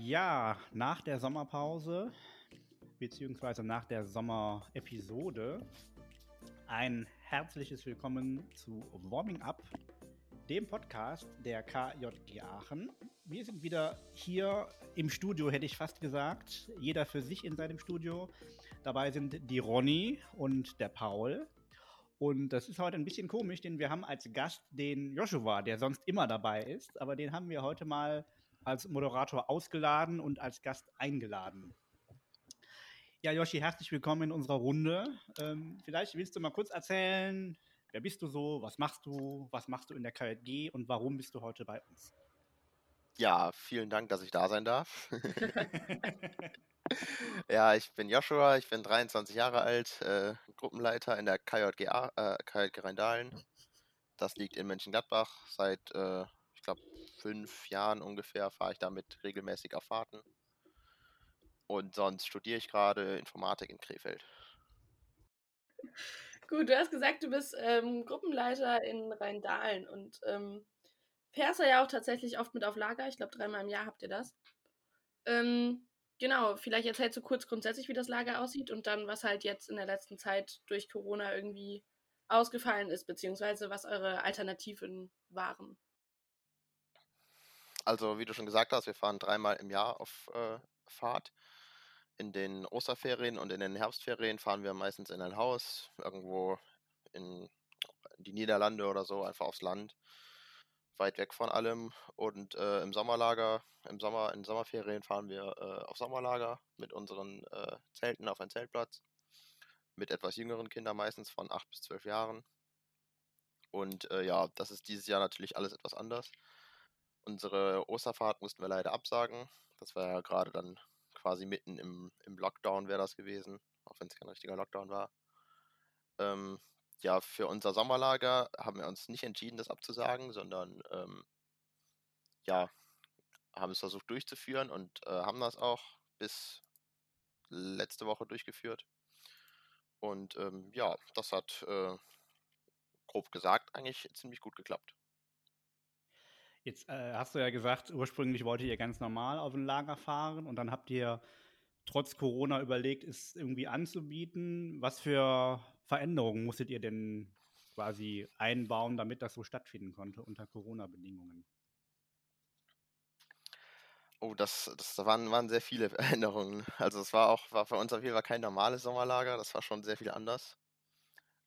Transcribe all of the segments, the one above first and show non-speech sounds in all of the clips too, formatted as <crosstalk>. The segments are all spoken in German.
Ja, nach der Sommerpause, beziehungsweise nach der Sommerepisode, ein herzliches Willkommen zu Warming Up, dem Podcast der KJG Aachen. Wir sind wieder hier im Studio, hätte ich fast gesagt. Jeder für sich in seinem Studio. Dabei sind die Ronny und der Paul. Und das ist heute ein bisschen komisch, denn wir haben als Gast den Joshua, der sonst immer dabei ist, aber den haben wir heute mal als Moderator ausgeladen und als Gast eingeladen. Ja, Joshi, herzlich willkommen in unserer Runde. Ähm, vielleicht willst du mal kurz erzählen, wer bist du so, was machst du, was machst du in der KJG und warum bist du heute bei uns? Ja, vielen Dank, dass ich da sein darf. <laughs> ja, ich bin Joshua, ich bin 23 Jahre alt, äh, Gruppenleiter in der KJG, äh, KJG Rheindahlen. Das liegt in Mönchengladbach. Seit, äh, fünf Jahren ungefähr fahre ich damit regelmäßig auf Fahrten. Und sonst studiere ich gerade Informatik in Krefeld. Gut, du hast gesagt, du bist ähm, Gruppenleiter in Rheindahlen und ähm, fährst ja auch tatsächlich oft mit auf Lager. Ich glaube, dreimal im Jahr habt ihr das. Ähm, genau, vielleicht erzählst du kurz grundsätzlich, wie das Lager aussieht und dann, was halt jetzt in der letzten Zeit durch Corona irgendwie ausgefallen ist, beziehungsweise was eure Alternativen waren. Also, wie du schon gesagt hast, wir fahren dreimal im Jahr auf äh, Fahrt in den Osterferien und in den Herbstferien fahren wir meistens in ein Haus, irgendwo in die Niederlande oder so, einfach aufs Land, weit weg von allem. Und äh, im Sommerlager, im Sommer, in Sommerferien fahren wir äh, auf Sommerlager mit unseren äh, Zelten auf einen Zeltplatz, mit etwas jüngeren Kindern meistens von 8 bis 12 Jahren. Und äh, ja, das ist dieses Jahr natürlich alles etwas anders. Unsere Osterfahrt mussten wir leider absagen. Das war ja gerade dann quasi mitten im, im Lockdown wäre das gewesen, auch wenn es kein richtiger Lockdown war. Ähm, ja, für unser Sommerlager haben wir uns nicht entschieden, das abzusagen, sondern ähm, ja, haben es versucht durchzuführen und äh, haben das auch bis letzte Woche durchgeführt. Und ähm, ja, das hat äh, grob gesagt eigentlich ziemlich gut geklappt. Jetzt äh, hast du ja gesagt, ursprünglich wolltet ihr ganz normal auf ein Lager fahren und dann habt ihr trotz Corona überlegt, es irgendwie anzubieten. Was für Veränderungen musstet ihr denn quasi einbauen, damit das so stattfinden konnte unter Corona-Bedingungen? Oh, das, das waren, waren sehr viele <laughs> Veränderungen. Also es war auch, war für uns auf jeden Fall kein normales Sommerlager, das war schon sehr viel anders.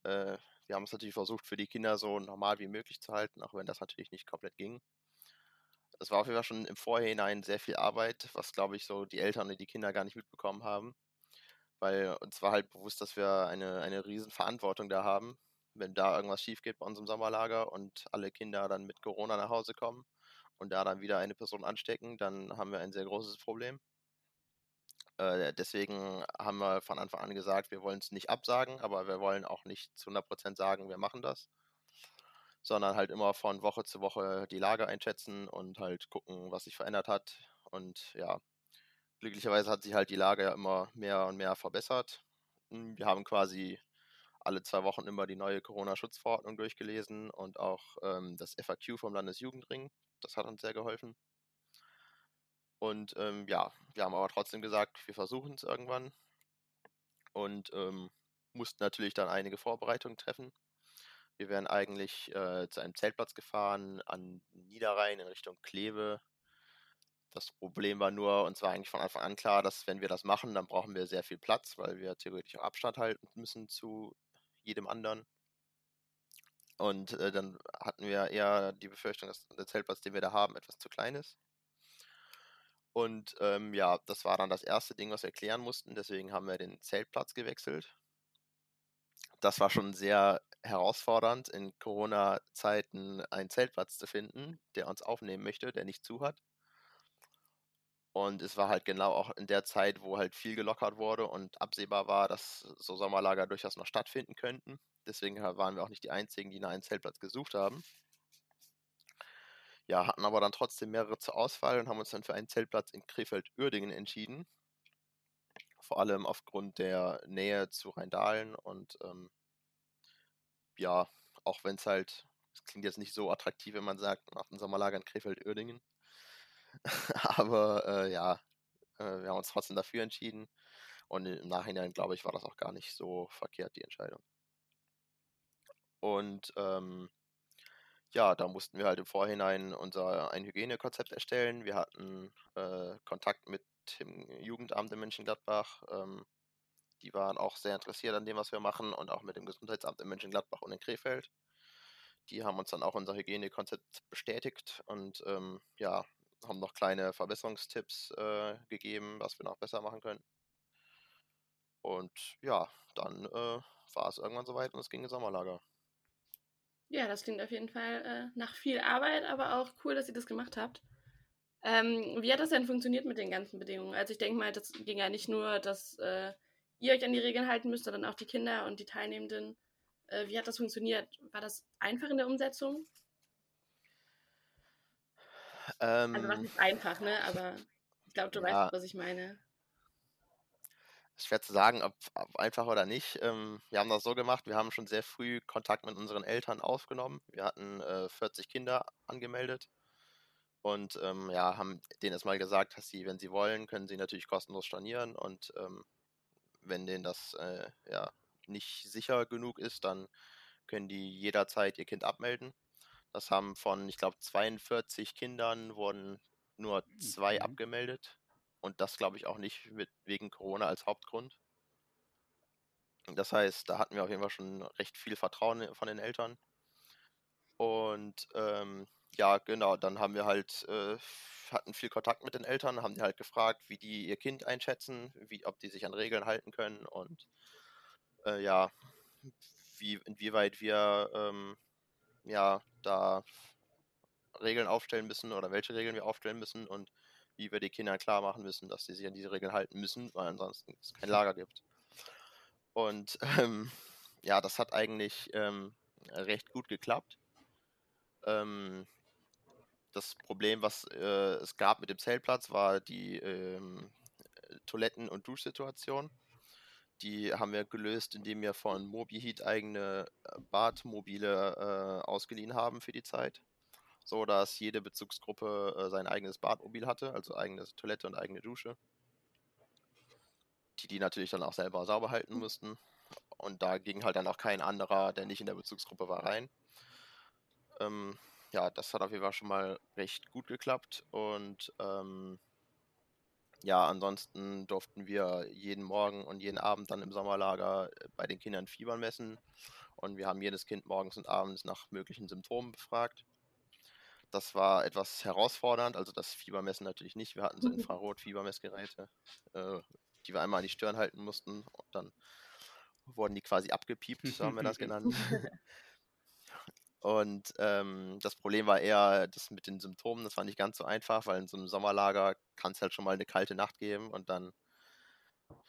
Äh, wir haben es natürlich versucht, für die Kinder so normal wie möglich zu halten, auch wenn das natürlich nicht komplett ging es war auf jeden Fall schon im Vorhinein sehr viel Arbeit, was glaube ich so die Eltern und die Kinder gar nicht mitbekommen haben. Weil uns war halt bewusst, dass wir eine, eine riesen Verantwortung da haben, wenn da irgendwas schief geht bei unserem Sommerlager und alle Kinder dann mit Corona nach Hause kommen und da dann wieder eine Person anstecken, dann haben wir ein sehr großes Problem. Äh, deswegen haben wir von Anfang an gesagt, wir wollen es nicht absagen, aber wir wollen auch nicht zu 100% sagen, wir machen das sondern halt immer von Woche zu Woche die Lage einschätzen und halt gucken, was sich verändert hat. Und ja, glücklicherweise hat sich halt die Lage ja immer mehr und mehr verbessert. Hm, wir haben quasi alle zwei Wochen immer die neue Corona-Schutzverordnung durchgelesen und auch ähm, das FAQ vom Landesjugendring. Das hat uns sehr geholfen. Und ähm, ja, wir haben aber trotzdem gesagt, wir versuchen es irgendwann und ähm, mussten natürlich dann einige Vorbereitungen treffen. Wir wären eigentlich äh, zu einem Zeltplatz gefahren an Niederrhein in Richtung Kleve. Das Problem war nur, uns war eigentlich von Anfang an klar, dass wenn wir das machen, dann brauchen wir sehr viel Platz, weil wir theoretisch auch Abstand halten müssen zu jedem anderen. Und äh, dann hatten wir eher die Befürchtung, dass der Zeltplatz, den wir da haben, etwas zu klein ist. Und ähm, ja, das war dann das erste Ding, was wir klären mussten. Deswegen haben wir den Zeltplatz gewechselt das war schon sehr herausfordernd, in Corona-Zeiten einen Zeltplatz zu finden, der uns aufnehmen möchte, der nicht zu hat. Und es war halt genau auch in der Zeit, wo halt viel gelockert wurde und absehbar war, dass so Sommerlager durchaus noch stattfinden könnten. Deswegen waren wir auch nicht die Einzigen, die nach einem Zeltplatz gesucht haben. Ja, hatten aber dann trotzdem mehrere zur Auswahl und haben uns dann für einen Zeltplatz in Krefeld-Uerdingen entschieden vor allem aufgrund der Nähe zu Rheindahlen und ähm, ja, auch wenn es halt, es klingt jetzt nicht so attraktiv, wenn man sagt, nach dem Sommerlager in Krefeld-Uerdingen. <laughs> Aber äh, ja, äh, wir haben uns trotzdem dafür entschieden. Und im Nachhinein, glaube ich, war das auch gar nicht so verkehrt, die Entscheidung. Und ähm, ja, da mussten wir halt im Vorhinein unser ein Hygienekonzept erstellen. Wir hatten äh, Kontakt mit dem Jugendamt in Mönchengladbach. Ähm, die waren auch sehr interessiert an dem, was wir machen und auch mit dem Gesundheitsamt in Mönchengladbach und in Krefeld. Die haben uns dann auch unser Hygienekonzept bestätigt und ähm, ja, haben noch kleine Verbesserungstipps äh, gegeben, was wir noch besser machen können. Und ja, dann äh, war es irgendwann soweit und es ging ins Sommerlager. Ja, das klingt auf jeden Fall äh, nach viel Arbeit, aber auch cool, dass ihr das gemacht habt. Ähm, wie hat das denn funktioniert mit den ganzen Bedingungen? Also ich denke mal, das ging ja nicht nur, dass äh, ihr euch an die Regeln halten müsst, sondern auch die Kinder und die Teilnehmenden. Äh, wie hat das funktioniert? War das einfach in der Umsetzung? Ähm, also was ist einfach, ne? Aber ich glaube, du ja. weißt, was ich meine schwer zu sagen, ob, ob einfach oder nicht. Ähm, wir haben das so gemacht, wir haben schon sehr früh Kontakt mit unseren Eltern aufgenommen. Wir hatten äh, 40 Kinder angemeldet und ähm, ja, haben denen erstmal gesagt, dass sie, wenn sie wollen, können sie natürlich kostenlos stornieren und ähm, wenn denen das äh, ja nicht sicher genug ist, dann können die jederzeit ihr Kind abmelden. Das haben von, ich glaube, 42 Kindern wurden nur zwei mhm. abgemeldet. Und das glaube ich auch nicht mit, wegen Corona als Hauptgrund. Das heißt, da hatten wir auf jeden Fall schon recht viel Vertrauen von den Eltern. Und ähm, ja, genau, dann haben wir halt, äh, hatten viel Kontakt mit den Eltern, haben die halt gefragt, wie die ihr Kind einschätzen, wie, ob die sich an Regeln halten können und äh, ja, wie, inwieweit wir ähm, ja da Regeln aufstellen müssen oder welche Regeln wir aufstellen müssen und wie wir die Kindern klar machen müssen, dass sie sich an diese Regeln halten müssen, weil ansonsten es kein Lager gibt. Und <laughs> ähm, ja, das hat eigentlich ähm, recht gut geklappt. Ähm, das Problem, was äh, es gab mit dem Zeltplatz, war die ähm, Toiletten- und Duschsituation. Die haben wir gelöst, indem wir von MobiHeat eigene äh, Badmobile äh, ausgeliehen haben für die Zeit so dass jede Bezugsgruppe äh, sein eigenes Badmobil hatte, also eigene Toilette und eigene Dusche. Die die natürlich dann auch selber sauber halten mussten. Und da ging halt dann auch kein anderer, der nicht in der Bezugsgruppe war, rein. Ähm, ja, das hat auf jeden Fall schon mal recht gut geklappt. Und ähm, ja, ansonsten durften wir jeden Morgen und jeden Abend dann im Sommerlager äh, bei den Kindern Fieber messen. Und wir haben jedes Kind morgens und abends nach möglichen Symptomen befragt. Das war etwas herausfordernd, also das Fiebermessen natürlich nicht. Wir hatten so. <laughs> Infrarot-Fiebermessgeräte, äh, die wir einmal an die Stirn halten mussten und dann wurden die quasi abgepiept, so haben wir das <laughs> genannt. <laughs> Und ähm, das Problem war eher das mit den Symptomen, das war nicht ganz so einfach, weil in so einem Sommerlager kann es halt schon mal eine kalte Nacht geben und dann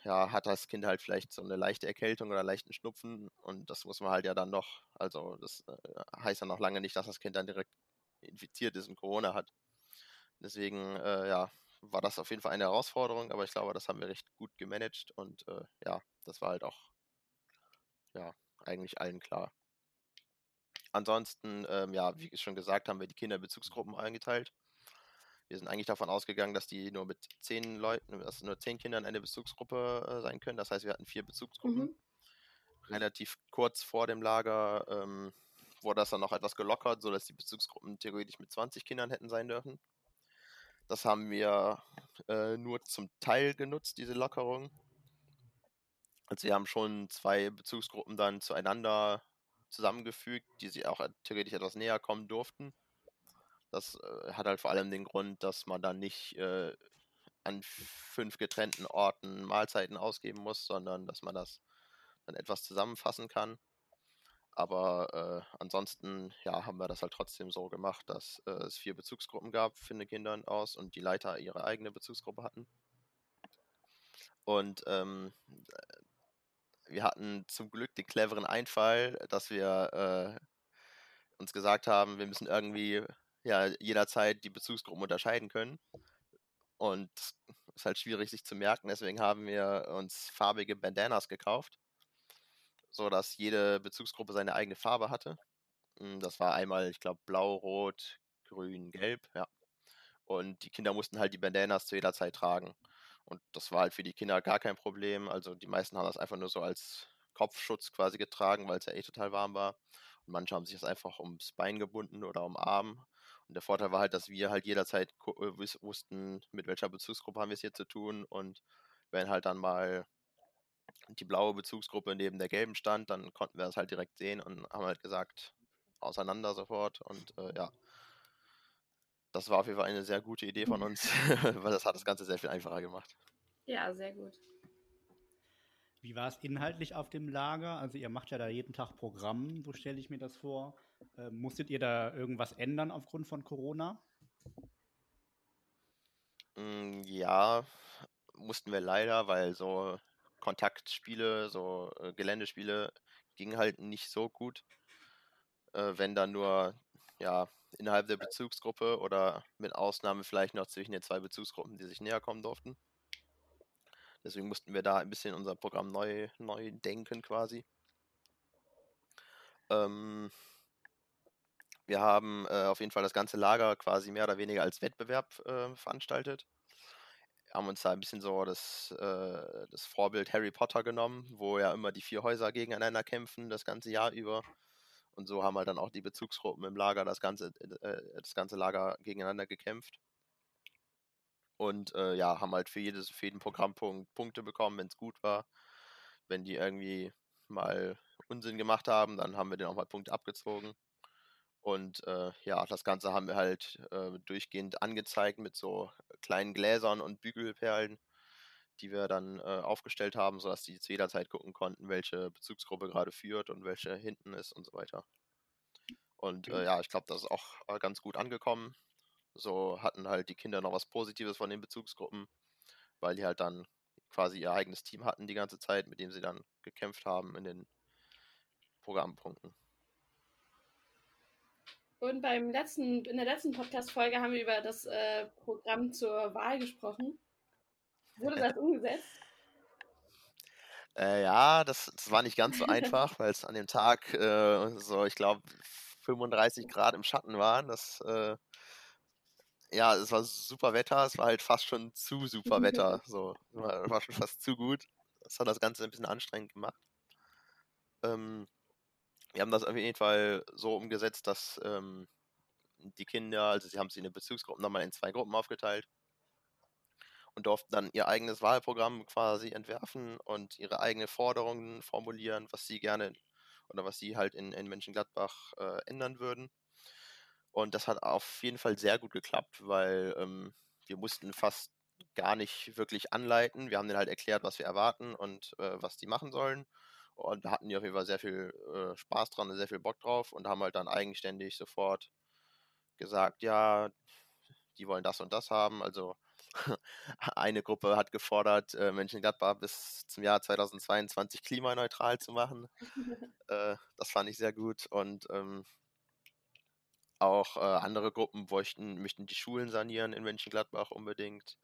ja, hat das Kind halt vielleicht so eine leichte Erkältung oder leichten Schnupfen und das muss man halt ja dann noch, also das äh, heißt ja noch lange nicht, dass das Kind dann direkt infiziert ist und Corona hat. Deswegen, äh, ja, war das auf jeden Fall eine Herausforderung, aber ich glaube, das haben wir recht gut gemanagt und äh, ja, das war halt auch, ja, eigentlich allen klar. Ansonsten, ähm, ja, wie schon gesagt, haben wir die Kinderbezugsgruppen eingeteilt. Wir sind eigentlich davon ausgegangen, dass die nur mit zehn Leuten, dass nur zehn Kindern eine Bezugsgruppe äh, sein können. Das heißt, wir hatten vier Bezugsgruppen. Mhm. Relativ kurz vor dem Lager ähm, wurde das dann noch etwas gelockert, sodass die Bezugsgruppen theoretisch mit 20 Kindern hätten sein dürfen. Das haben wir äh, nur zum Teil genutzt, diese Lockerung. Also wir haben schon zwei Bezugsgruppen dann zueinander zusammengefügt, die sich auch theoretisch etwas näher kommen durften. Das äh, hat halt vor allem den Grund, dass man dann nicht äh, an fünf getrennten Orten Mahlzeiten ausgeben muss, sondern dass man das dann etwas zusammenfassen kann. Aber äh, ansonsten ja, haben wir das halt trotzdem so gemacht, dass äh, es vier Bezugsgruppen gab für die Kinder aus und die Leiter ihre eigene Bezugsgruppe hatten. Und ähm, wir hatten zum Glück den cleveren Einfall, dass wir äh, uns gesagt haben, wir müssen irgendwie ja jederzeit die Bezugsgruppen unterscheiden können. Und es ist halt schwierig sich zu merken, deswegen haben wir uns farbige Bandanas gekauft so dass jede Bezugsgruppe seine eigene Farbe hatte. Hm, das war einmal, ich glaube, blau, rot, grün, gelb, ja. Und die Kinder mussten halt die Bandanas zu jeder Zeit tragen. Und das war halt für die Kinder gar kein Problem. Also die meisten haben das einfach nur so als Kopfschutz quasi getragen, weil es ja eh total warm war. Und manche haben sich das einfach ums Bein gebunden oder um Arm. Und der Vorteil war halt, dass wir halt jederzeit äh, wussten, mit welcher Bezugsgruppe haben wir es hier zu tun. Und wenn halt dann mal die blaue Bezugsgruppe neben der gelben stand, dann konnten wir das halt direkt sehen und haben halt gesagt, auseinander sofort. Und äh, ja, das war auf jeden Fall eine sehr gute Idee von uns, <laughs> weil das hat das Ganze sehr viel einfacher gemacht. Ja, sehr gut. Wie war es inhaltlich auf dem Lager? Also ihr macht ja da jeden Tag Programm, so stelle ich mir das vor. Äh, musstet ihr da irgendwas ändern aufgrund von Corona? Mm, ja, mussten wir leider, weil so Kontaktspiele, so äh, Geländespiele gingen halt nicht so gut. Äh, wenn dann nur ja, innerhalb der Bezugsgruppe oder mit Ausnahme vielleicht noch zwischen den zwei Bezugsgruppen, die sich näher kommen durften. Deswegen mussten wir da ein bisschen unser Programm neu, neu denken quasi. Ähm, wir haben äh, auf jeden Fall das ganze Lager quasi mehr oder weniger als Wettbewerb äh, veranstaltet. Haben uns da ein bisschen so das, äh, das Vorbild Harry Potter genommen, wo ja immer die vier Häuser gegeneinander kämpfen, das ganze Jahr über. Und so haben halt dann auch die Bezugsgruppen im Lager das ganze, äh, das ganze Lager gegeneinander gekämpft. Und äh, ja, haben halt für, jedes, für jeden Programmpunkt Punkte bekommen, wenn es gut war. Wenn die irgendwie mal Unsinn gemacht haben, dann haben wir denen auch mal Punkte abgezogen. Und äh, ja, das Ganze haben wir halt äh, durchgehend angezeigt mit so kleinen Gläsern und Bügelperlen, die wir dann äh, aufgestellt haben, sodass die zu jeder Zeit gucken konnten, welche Bezugsgruppe gerade führt und welche hinten ist und so weiter. Und äh, ja, ich glaube, das ist auch äh, ganz gut angekommen. So hatten halt die Kinder noch was Positives von den Bezugsgruppen, weil die halt dann quasi ihr eigenes Team hatten die ganze Zeit, mit dem sie dann gekämpft haben in den Programmpunkten. Und beim letzten, in der letzten Podcast-Folge haben wir über das äh, Programm zur Wahl gesprochen. Wurde das umgesetzt? Äh, ja, das, das, war nicht ganz so einfach, weil es an dem Tag äh, so, ich glaube, 35 Grad im Schatten waren. Das äh, ja, es war super Wetter, es war halt fast schon zu super Wetter. So, war, war schon fast zu gut. Das hat das Ganze ein bisschen anstrengend gemacht. Ähm, wir haben das auf jeden Fall so umgesetzt, dass ähm, die Kinder, also sie haben sich in den Bezugsgruppen nochmal in zwei Gruppen aufgeteilt und durften dann ihr eigenes Wahlprogramm quasi entwerfen und ihre eigenen Forderungen formulieren, was sie gerne oder was sie halt in, in Mönchengladbach äh, ändern würden. Und das hat auf jeden Fall sehr gut geklappt, weil ähm, wir mussten fast gar nicht wirklich anleiten. Wir haben denen halt erklärt, was wir erwarten und äh, was die machen sollen. Und da hatten die auf jeden Fall sehr viel äh, Spaß dran und sehr viel Bock drauf und haben halt dann eigenständig sofort gesagt, ja, die wollen das und das haben. Also <laughs> eine Gruppe hat gefordert, äh, Mönchengladbach bis zum Jahr 2022 klimaneutral zu machen. <laughs> äh, das fand ich sehr gut. Und ähm, auch äh, andere Gruppen möchten, möchten die Schulen sanieren in Mönchengladbach unbedingt.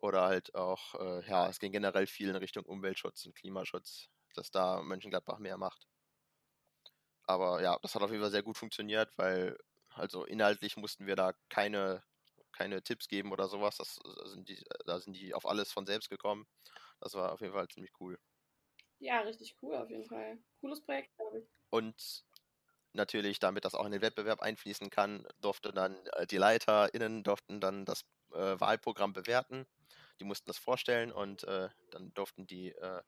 Oder halt auch, äh, ja, es ging generell viel in Richtung Umweltschutz und Klimaschutz, dass da Mönchengladbach mehr macht. Aber ja, das hat auf jeden Fall sehr gut funktioniert, weil also inhaltlich mussten wir da keine, keine Tipps geben oder sowas. Das, da, sind die, da sind die auf alles von selbst gekommen. Das war auf jeden Fall ziemlich cool. Ja, richtig cool auf jeden Fall. Cooles Projekt, glaube ich. Und natürlich, damit das auch in den Wettbewerb einfließen kann, durfte dann äh, die LeiterInnen durften dann das äh, Wahlprogramm bewerten. Die mussten das vorstellen und äh, dann durften die äh,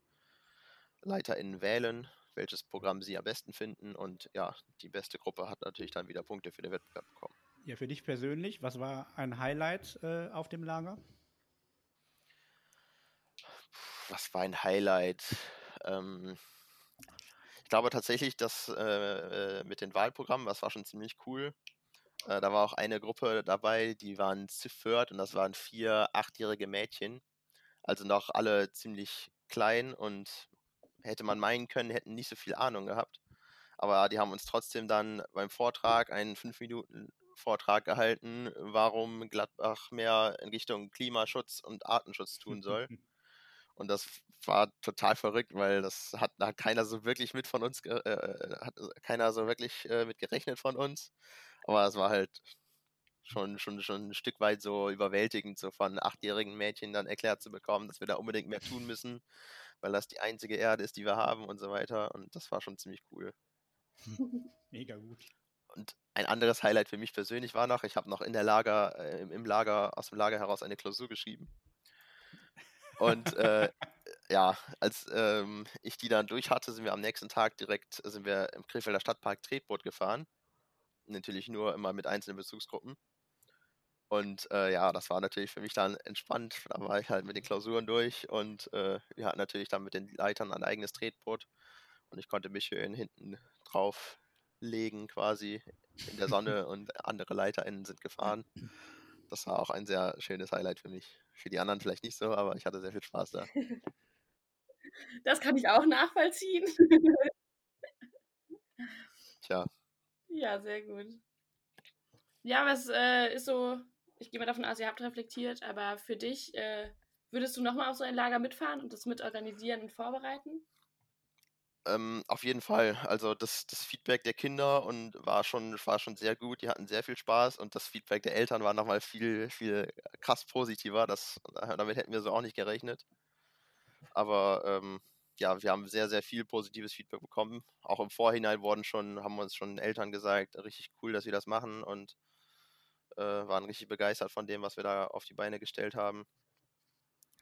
LeiterInnen wählen, welches Programm sie am besten finden. Und ja, die beste Gruppe hat natürlich dann wieder Punkte für den Wettbewerb bekommen. Ja, für dich persönlich, was war ein Highlight äh, auf dem Lager? Was war ein Highlight? Ähm, glaube tatsächlich, dass äh, äh, mit den Wahlprogrammen, das war schon ziemlich cool. Äh, da war auch eine Gruppe dabei, die waren Ziffert und das waren vier achtjährige Mädchen. Also noch alle ziemlich klein und hätte man meinen können, hätten nicht so viel Ahnung gehabt. Aber die haben uns trotzdem dann beim Vortrag einen fünf Minuten Vortrag gehalten, warum Gladbach mehr in Richtung Klimaschutz und Artenschutz tun <laughs> soll. Und das war total verrückt, weil das hat, da hat keiner so wirklich mit von uns, äh, hat keiner so wirklich äh, mit gerechnet von uns. Aber es war halt schon, schon, schon ein Stück weit so überwältigend, so von achtjährigen Mädchen dann erklärt zu bekommen, dass wir da unbedingt mehr tun müssen, weil das die einzige Erde ist, die wir haben und so weiter. Und das war schon ziemlich cool. <laughs> Mega gut. Und ein anderes Highlight für mich persönlich war noch, ich habe noch in der Lager, äh, im Lager, aus dem Lager heraus eine Klausur geschrieben. Und äh, ja, als ähm, ich die dann durch hatte, sind wir am nächsten Tag direkt, sind wir im Krefelder Stadtpark Tretboot gefahren. Natürlich nur immer mit einzelnen Bezugsgruppen. Und äh, ja, das war natürlich für mich dann entspannt. Da war ich halt mit den Klausuren durch und äh, wir hatten natürlich dann mit den Leitern ein eigenes Tretboot und ich konnte mich schön hinten drauf legen quasi in der Sonne und andere LeiterInnen sind gefahren. Das war auch ein sehr schönes Highlight für mich. Für die anderen vielleicht nicht so, aber ich hatte sehr viel Spaß da. <laughs> Das kann ich auch nachvollziehen. <laughs> Tja. Ja, sehr gut. Ja, was äh, ist so, ich gehe mal davon aus, ihr habt reflektiert, aber für dich, äh, würdest du nochmal auf so ein Lager mitfahren und das mit organisieren und vorbereiten? Ähm, auf jeden Fall. Also das, das Feedback der Kinder und war schon, war schon sehr gut. Die hatten sehr viel Spaß und das Feedback der Eltern war nochmal viel, viel krass positiver. Das, damit hätten wir so auch nicht gerechnet. Aber ähm, ja, wir haben sehr, sehr viel positives Feedback bekommen. Auch im Vorhinein wurden schon, haben uns schon Eltern gesagt, richtig cool, dass wir das machen und äh, waren richtig begeistert von dem, was wir da auf die Beine gestellt haben.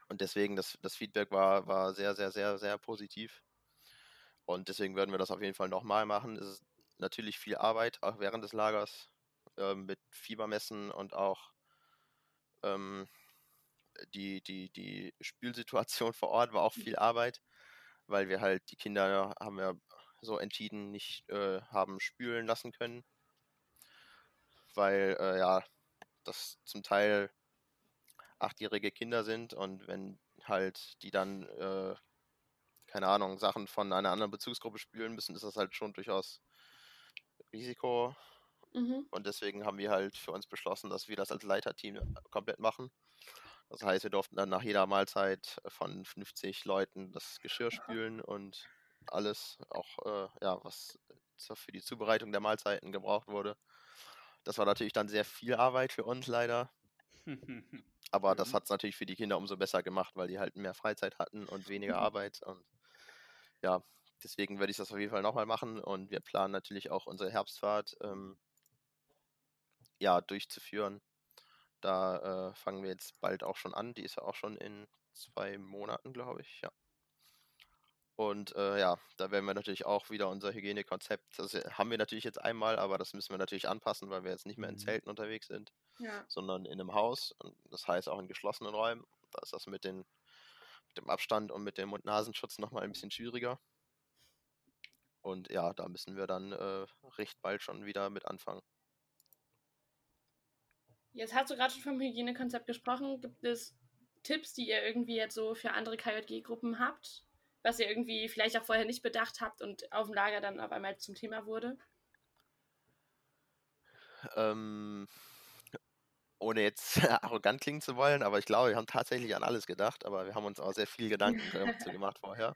Und deswegen, das, das Feedback war, war sehr, sehr, sehr, sehr positiv. Und deswegen werden wir das auf jeden Fall nochmal machen. Es ist natürlich viel Arbeit, auch während des Lagers, äh, mit Fiebermessen und auch ähm, die, die, die Spülsituation <laughs> vor Ort war auch viel Arbeit, weil wir halt die Kinder haben wir so entschieden nicht äh, haben spülen lassen können. Weil äh, ja, das zum Teil achtjährige Kinder sind und wenn halt die dann äh, keine Ahnung, Sachen von einer anderen Bezugsgruppe spülen müssen, ist das halt schon durchaus Risiko. Mhm. Und deswegen haben wir halt für uns beschlossen, dass wir das als Leiterteam äh, komplett machen. Das heißt, wir durften dann nach jeder Mahlzeit von 50 Leuten das Geschirr spülen und alles, auch äh, ja, was für die Zubereitung der Mahlzeiten gebraucht wurde. Das war natürlich dann sehr viel Arbeit für uns leider. <laughs> Aber das mhm. hat es natürlich für die Kinder umso besser gemacht, weil die halt mehr Freizeit hatten und weniger Arbeit. Und ja, deswegen werde ich das auf jeden Fall nochmal machen und wir planen natürlich auch unsere Herbstfahrt ähm, ja, durchzuführen. Da äh, fangen wir jetzt bald auch schon an. Die ist ja auch schon in zwei Monaten, glaube ich, ja. Und äh, ja, da werden wir natürlich auch wieder unser Hygienekonzept, das haben wir natürlich jetzt einmal, aber das müssen wir natürlich anpassen, weil wir jetzt nicht mehr in mhm. Zelten unterwegs sind, ja. sondern in einem Haus. Und das heißt auch in geschlossenen Räumen. Da ist das mit den mit dem Abstand und mit dem Mund-Nasenschutz nochmal ein bisschen schwieriger. Und ja, da müssen wir dann äh, recht bald schon wieder mit anfangen. Jetzt hast du gerade schon vom Hygienekonzept gesprochen. Gibt es Tipps, die ihr irgendwie jetzt so für andere KJG-Gruppen habt, was ihr irgendwie vielleicht auch vorher nicht bedacht habt und auf dem Lager dann auf einmal zum Thema wurde? Ähm, ohne jetzt <laughs> arrogant klingen zu wollen, aber ich glaube, wir haben tatsächlich an alles gedacht, aber wir haben uns auch sehr viel Gedanken <laughs> dazu gemacht vorher.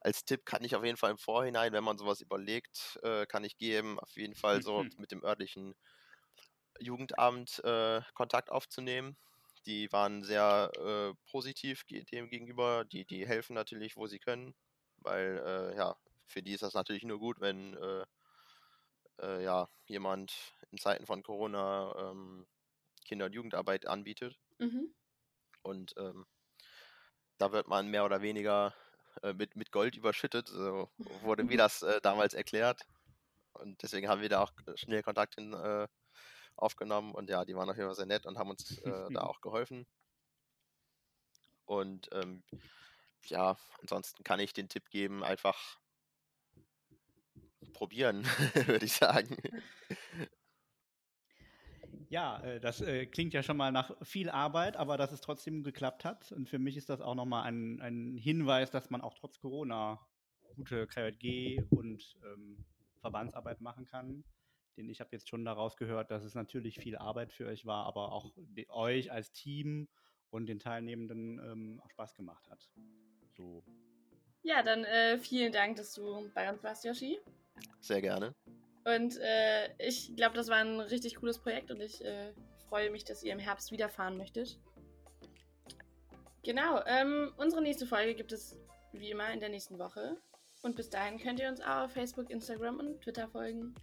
Als Tipp kann ich auf jeden Fall im Vorhinein, wenn man sowas überlegt, äh, kann ich geben, auf jeden Fall so mhm. <laughs> mit dem örtlichen Jugendamt äh, Kontakt aufzunehmen. Die waren sehr äh, positiv dem gegenüber. Die, die helfen natürlich, wo sie können, weil äh, ja, für die ist das natürlich nur gut, wenn äh, äh, ja, jemand in Zeiten von Corona ähm, Kinder- und Jugendarbeit anbietet. Mhm. Und ähm, da wird man mehr oder weniger äh, mit, mit Gold überschüttet. So wurde mir <laughs> das äh, damals erklärt. Und deswegen haben wir da auch schnell Kontakt hin äh, aufgenommen. Und ja, die waren auf jeden Fall sehr nett und haben uns äh, da <laughs> auch geholfen. Und ähm, ja, ansonsten kann ich den Tipp geben, einfach probieren, <laughs> würde ich sagen. Ja, äh, das äh, klingt ja schon mal nach viel Arbeit, aber dass es trotzdem geklappt hat. Und für mich ist das auch nochmal ein, ein Hinweis, dass man auch trotz Corona gute KJG und ähm, Verbandsarbeit machen kann. Denn ich habe jetzt schon daraus gehört, dass es natürlich viel Arbeit für euch war, aber auch euch als Team und den Teilnehmenden ähm, auch Spaß gemacht hat. So. Ja, dann äh, vielen Dank, dass du bei uns warst, Yoshi. Sehr gerne. Und äh, ich glaube, das war ein richtig cooles Projekt und ich äh, freue mich, dass ihr im Herbst wieder fahren möchtet. Genau, ähm, unsere nächste Folge gibt es wie immer in der nächsten Woche. Und bis dahin könnt ihr uns auch auf Facebook, Instagram und Twitter folgen.